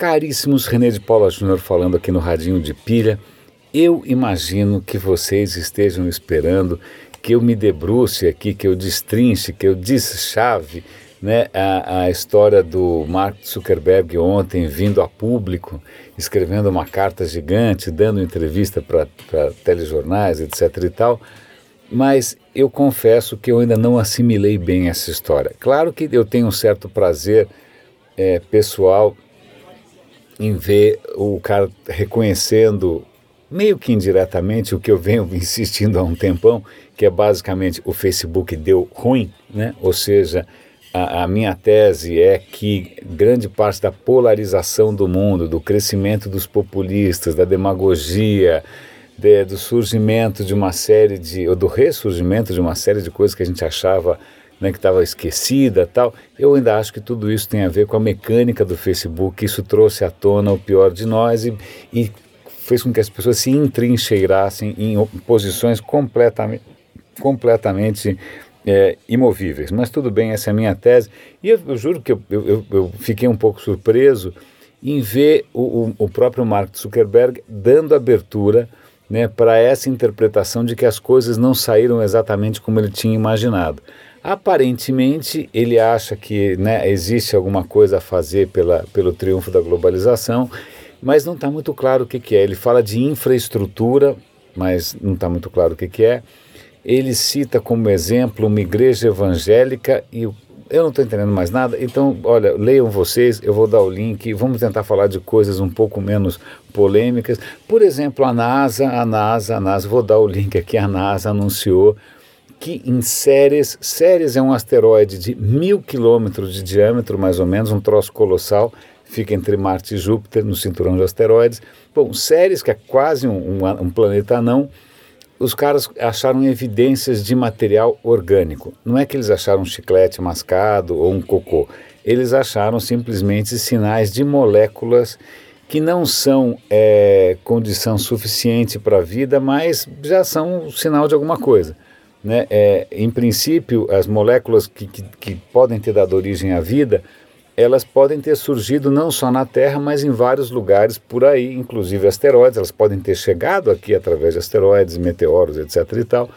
Caríssimos, René de Paula Júnior falando aqui no Radinho de Pilha. Eu imagino que vocês estejam esperando que eu me debruce aqui, que eu destrinche, que eu deschave né, a, a história do Mark Zuckerberg ontem vindo a público, escrevendo uma carta gigante, dando entrevista para telejornais, etc. e tal. Mas eu confesso que eu ainda não assimilei bem essa história. Claro que eu tenho um certo prazer é, pessoal em ver o cara reconhecendo, meio que indiretamente, o que eu venho insistindo há um tempão, que é basicamente o Facebook deu ruim, né? ou seja, a, a, minha tese é que grande parte da polarização do mundo, do crescimento dos populistas, da demagogia, de, do surgimento de uma série de, ou do ressurgimento de uma série de coisas que a gente achava né, que estava esquecida tal, eu ainda acho que tudo isso tem a ver com a mecânica do Facebook, isso trouxe à tona o pior de nós e, e fez com que as pessoas se entrincheirassem em posições completamente, completamente é, imovíveis. Mas tudo bem, essa é a minha tese. E eu, eu juro que eu, eu, eu, fiquei um pouco surpreso em ver o, o, o próprio Mark Zuckerberg dando abertura né, para essa interpretação de que as coisas não saíram exatamente como ele tinha imaginado. Aparentemente, ele acha que né, existe alguma coisa a fazer pela, pelo triunfo da globalização, mas não está muito claro o que, que é. Ele fala de infraestrutura, mas não está muito claro o que, que é ele cita como exemplo uma igreja evangélica e eu não estou entendendo mais nada, então, olha, leiam vocês, eu vou dar o link, vamos tentar falar de coisas um pouco menos polêmicas. Por exemplo, a NASA, a NASA, a NASA, vou dar o link aqui, a NASA anunciou que em Ceres, Ceres é um asteroide de mil quilômetros de diâmetro, mais ou menos, um troço colossal, fica entre Marte e Júpiter, no cinturão de asteroides. Bom, Ceres, que é quase um, um, um planeta anão, os caras acharam evidências de material orgânico. Não é que eles acharam um chiclete mascado ou um cocô. Eles acharam simplesmente sinais de moléculas que não são é, condição suficiente para a vida, mas já são um sinal de alguma coisa. Né? É, em princípio, as moléculas que, que, que podem ter dado origem à vida elas podem ter surgido não só na Terra, mas em vários lugares por aí, inclusive asteroides. Elas podem ter chegado aqui através de asteroides, meteoros, etc. e tal.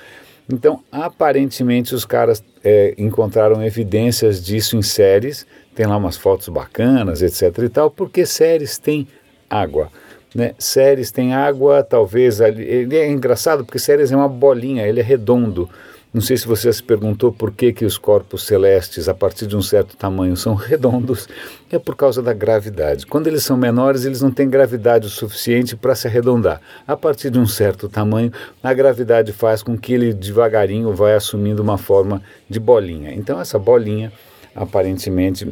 Então, aparentemente, os caras é, encontraram evidências disso em séries. Tem lá umas fotos bacanas, etc. e tal, porque séries têm água. Né? Séries têm água, talvez. Ele é engraçado porque séries é uma bolinha, ele é redondo. Não sei se você se perguntou por que, que os corpos celestes, a partir de um certo tamanho, são redondos. É por causa da gravidade. Quando eles são menores, eles não têm gravidade o suficiente para se arredondar. A partir de um certo tamanho, a gravidade faz com que ele devagarinho vá assumindo uma forma de bolinha. Então, essa bolinha, aparentemente,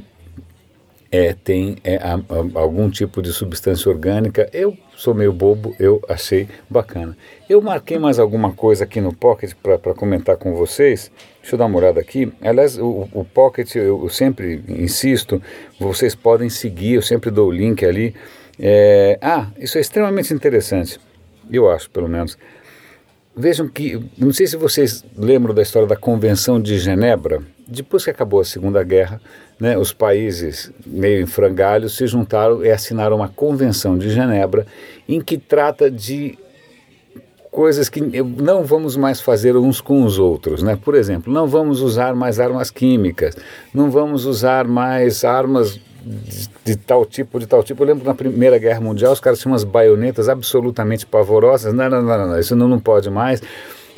é, tem é, a, a, algum tipo de substância orgânica. Eu sou meio bobo, eu achei bacana. Eu marquei mais alguma coisa aqui no Pocket para comentar com vocês. Deixa eu dar uma olhada aqui. Aliás, o, o Pocket, eu, eu, sempre insisto, vocês podem seguir, eu sempre dou o link ali. É, ah, isso é extremamente interessante, eu acho, pelo menos. Vejam que, não sei se vocês lembram da história da Convenção de Genebra, depois que acabou a Segunda Guerra, né, os países meio em frangalhos se juntaram e assinaram uma Convenção de Genebra em que trata de coisas que não vamos mais fazer uns com os outros, né? Por exemplo, não vamos usar mais armas químicas, não vamos usar mais armas de, de, tal tipo, de tal tipo. Eu lembro que na Primeira Guerra Mundial os caras tinham umas baionetas absolutamente pavorosas. Não, não, não, não, isso não, não pode mais.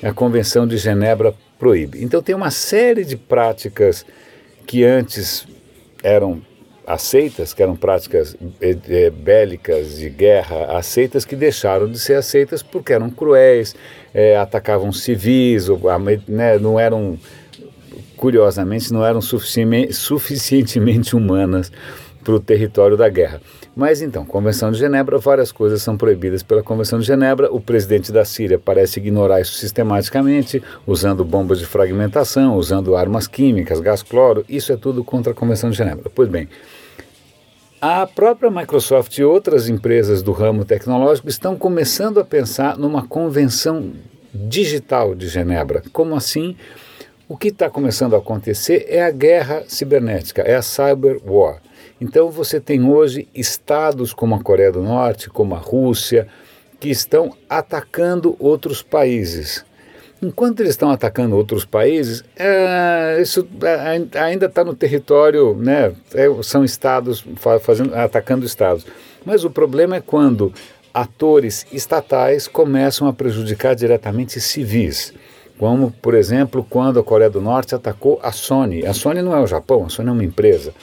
A Convenção de Genebra proíbe. Então tem uma série de práticas que antes eram aceitas, que eram práticas é, bélicas de guerra aceitas, que deixaram de ser aceitas porque eram cruéis, é, atacavam civis, ou, né, não eram, curiosamente, não eram suficientemente humanas para o território da guerra. Mas então, Convenção de Genebra, várias coisas são proibidas pela Convenção de Genebra. O presidente da Síria parece ignorar isso sistematicamente, usando bombas de fragmentação, usando armas químicas, gás cloro. Isso é tudo contra a Convenção de Genebra. Pois bem, a própria Microsoft e outras empresas do ramo tecnológico estão começando a pensar numa convenção digital de Genebra. Como assim? O que está começando a acontecer é a guerra cibernética, é a cyber war. Então você tem hoje estados como a Coreia do Norte, como a Rússia, que estão atacando outros países. Enquanto eles estão atacando outros países, é, isso é, ainda está no território, né? É, são estados fazendo, atacando estados. Mas o problema é quando atores estatais começam a prejudicar diretamente civis. Como, por exemplo, quando a Coreia do Norte atacou a Sony. A Sony não é o Japão, a Sony é uma empresa.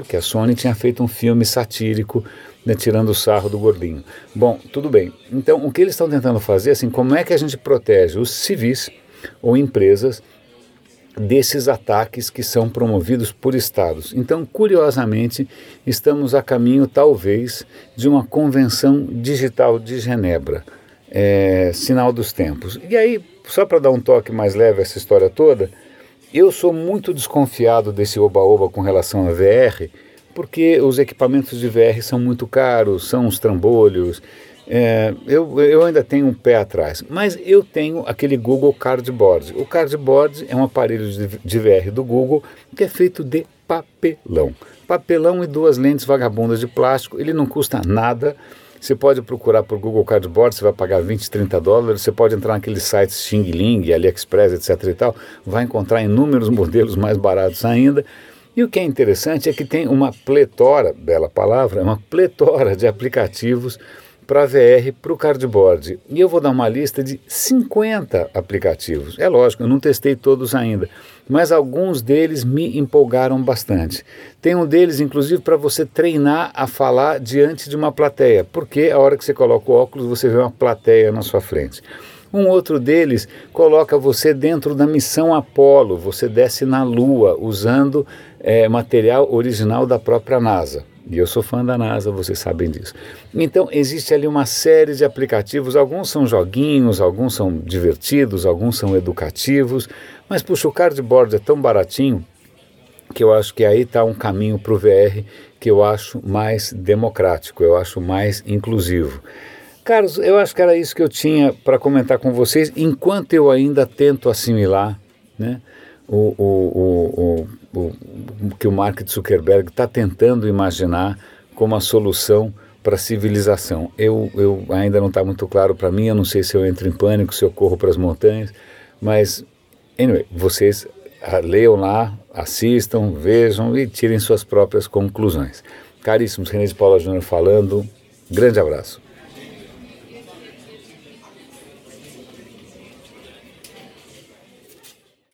Porque a Sony tinha feito um filme satírico, né, tirando o sarro do gordinho. Bom, tudo bem. Então, o que eles estão tentando fazer, assim, como é que a gente protege os civis ou empresas desses ataques que são promovidos por estados. Então, curiosamente, estamos a caminho, talvez, de uma convenção digital de Genebra, é, sinal dos tempos. E aí, só para dar um toque mais leve a essa história toda, eu sou muito desconfiado desse oba-oba com relação a VR, porque os equipamentos de VR são muito caros, são os trambolhos. É, eu, eu ainda tenho um pé atrás, mas eu tenho aquele Google Cardboard. O Cardboard é um aparelho de, de VR do Google que é feito de papelão. Papelão e duas lentes vagabundas de plástico, ele não custa nada. Você pode procurar por Google Cardboard, você vai pagar 20, 30 dólares. Você pode entrar naqueles sites Xing Ling, AliExpress, etc. e tal, vai encontrar inúmeros modelos mais baratos ainda. E o que é interessante é que tem uma pletora, bela palavra, uma pletora de aplicativos para VR para o cardboard. E eu vou dar uma lista de 50 aplicativos. É lógico, eu não testei todos ainda, mas alguns deles me empolgaram bastante. Tem um deles, inclusive, para você treinar a falar diante de uma plateia, porque a hora que você coloca o óculos, você vê uma plateia na sua frente. Um outro deles coloca você dentro da missão Apollo, você desce na Lua usando é, material original da própria NASA. E eu sou fã da NASA, vocês sabem disso. Então, existe ali uma série de aplicativos, alguns são joguinhos, alguns são divertidos, alguns são educativos, mas puxa, o cardboard é tão baratinho que eu acho que aí está um caminho para o VR que eu acho mais democrático, eu acho mais inclusivo. Carlos, eu acho que era isso que eu tinha para comentar com vocês, enquanto eu ainda tento assimilar né, o, o, o, o que o Mark Zuckerberg está tentando imaginar como a solução para a civilização. Eu, eu ainda não está muito claro para mim, eu não sei se eu entro em pânico, se eu corro para as montanhas, mas, anyway, vocês ah, leiam lá, assistam, vejam e tirem suas próprias conclusões. Caríssimos, René de Paula Júnior falando, grande abraço.